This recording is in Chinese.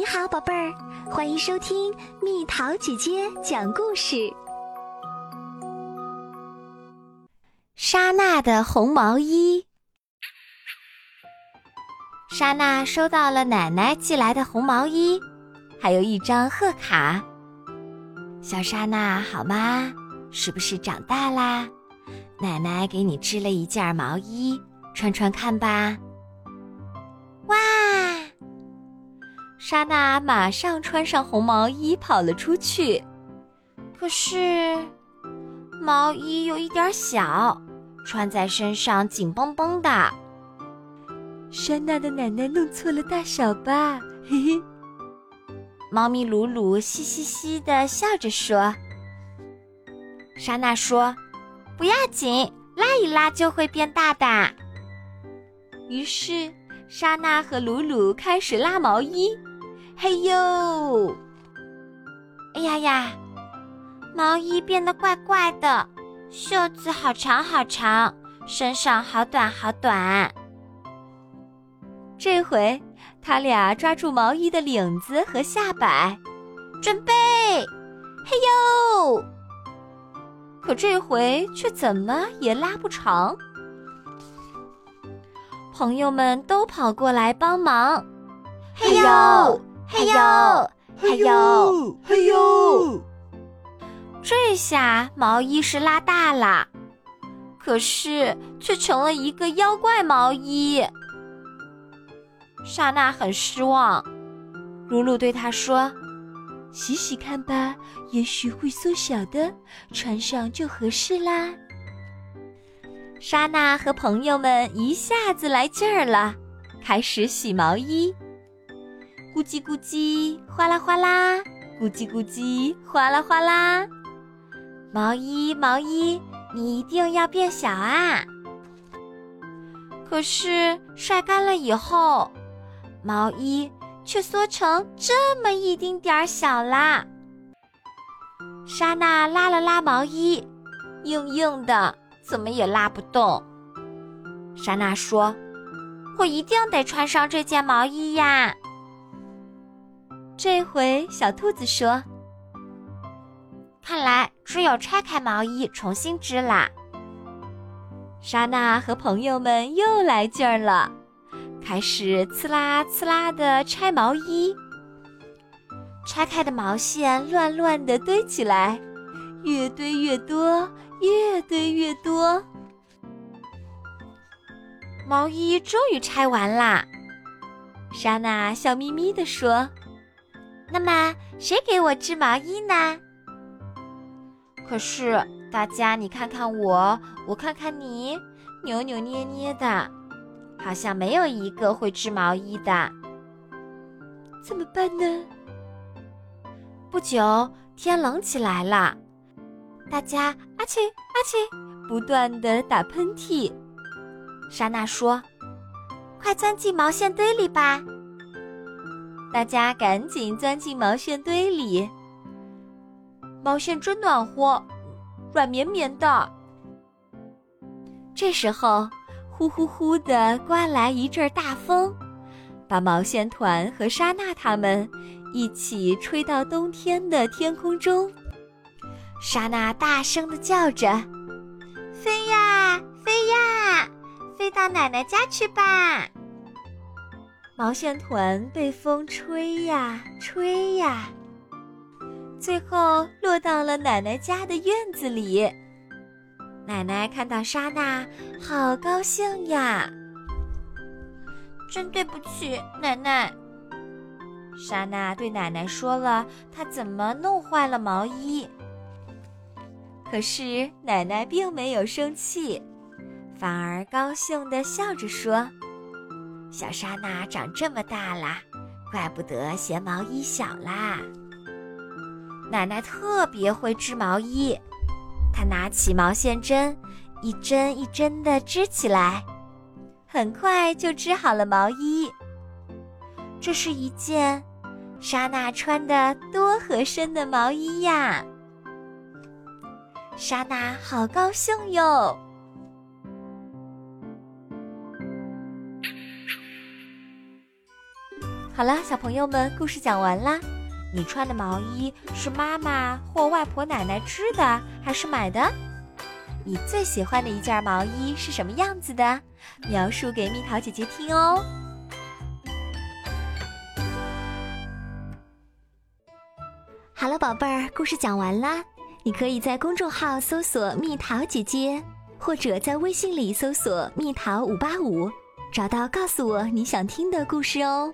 你好，宝贝儿，欢迎收听蜜桃姐姐讲故事。莎娜的红毛衣。莎娜收到了奶奶寄来的红毛衣，还有一张贺卡。小莎娜，好吗？是不是长大啦？奶奶给你织了一件毛衣，穿穿看吧。莎娜马上穿上红毛衣，跑了出去。可是，毛衣有一点小，穿在身上紧绷绷的。莎娜的奶奶弄错了大小吧？嘿嘿。猫咪鲁鲁嘻嘻嘻的笑着说。莎娜说：“不要紧，拉一拉就会变大的。”于是，莎娜和鲁鲁开始拉毛衣。嘿呦！哎呀呀！毛衣变得怪怪的，袖子好长好长，身上好短好短。这回，他俩抓住毛衣的领子和下摆，准备，嘿呦！可这回却怎么也拉不长。朋友们都跑过来帮忙，嘿呦！嘿呦，嘿呦，嘿呦！这下毛衣是拉大了，可是却成了一个妖怪毛衣。莎娜很失望，鲁鲁对她说：“洗洗看吧，也许会缩小的，穿上就合适啦。”莎娜和朋友们一下子来劲儿了，开始洗毛衣。咕叽咕叽，哗啦哗啦，咕叽咕叽，哗啦哗啦。毛衣，毛衣，你一定要变小啊！可是晒干了以后，毛衣却缩成这么一丁点儿小啦。莎娜拉了拉毛衣，硬硬的，怎么也拉不动。莎娜说：“我一定得穿上这件毛衣呀！”这回，小兔子说：“看来只有拆开毛衣重新织啦。”莎娜和朋友们又来劲儿了，开始呲啦呲啦的拆毛衣。拆开的毛线乱乱的堆起来，越堆越多，越堆越多。毛衣终于拆完啦！莎娜笑眯眯地说。那么谁给我织毛衣呢？可是大家，你看看我，我看看你，扭扭捏捏的，好像没有一个会织毛衣的。怎么办呢？不久天冷起来了，大家阿嚏阿嚏，不断的打喷嚏。莎娜说：“快钻进毛线堆里吧。”大家赶紧钻进毛线堆里。毛线真暖和，软绵绵的。这时候，呼呼呼的刮来一阵大风，把毛线团和莎娜他们一起吹到冬天的天空中。莎娜大声的叫着：“飞呀，飞呀，飞到奶奶家去吧！”毛线团被风吹呀吹呀，最后落到了奶奶家的院子里。奶奶看到莎娜，好高兴呀！真对不起，奶奶。莎娜对奶奶说了她怎么弄坏了毛衣。可是奶奶并没有生气，反而高兴地笑着说。小莎娜长这么大啦，怪不得嫌毛衣小啦。奶奶特别会织毛衣，她拿起毛线针，一针一针的织起来，很快就织好了毛衣。这是一件莎娜穿的多合身的毛衣呀！莎娜好高兴哟。好了，小朋友们，故事讲完啦。你穿的毛衣是妈妈或外婆奶奶织的，还是买的？你最喜欢的一件毛衣是什么样子的？描述给蜜桃姐姐听哦。好了，宝贝儿，故事讲完啦。你可以在公众号搜索“蜜桃姐姐”，或者在微信里搜索“蜜桃五八五”，找到告诉我你想听的故事哦。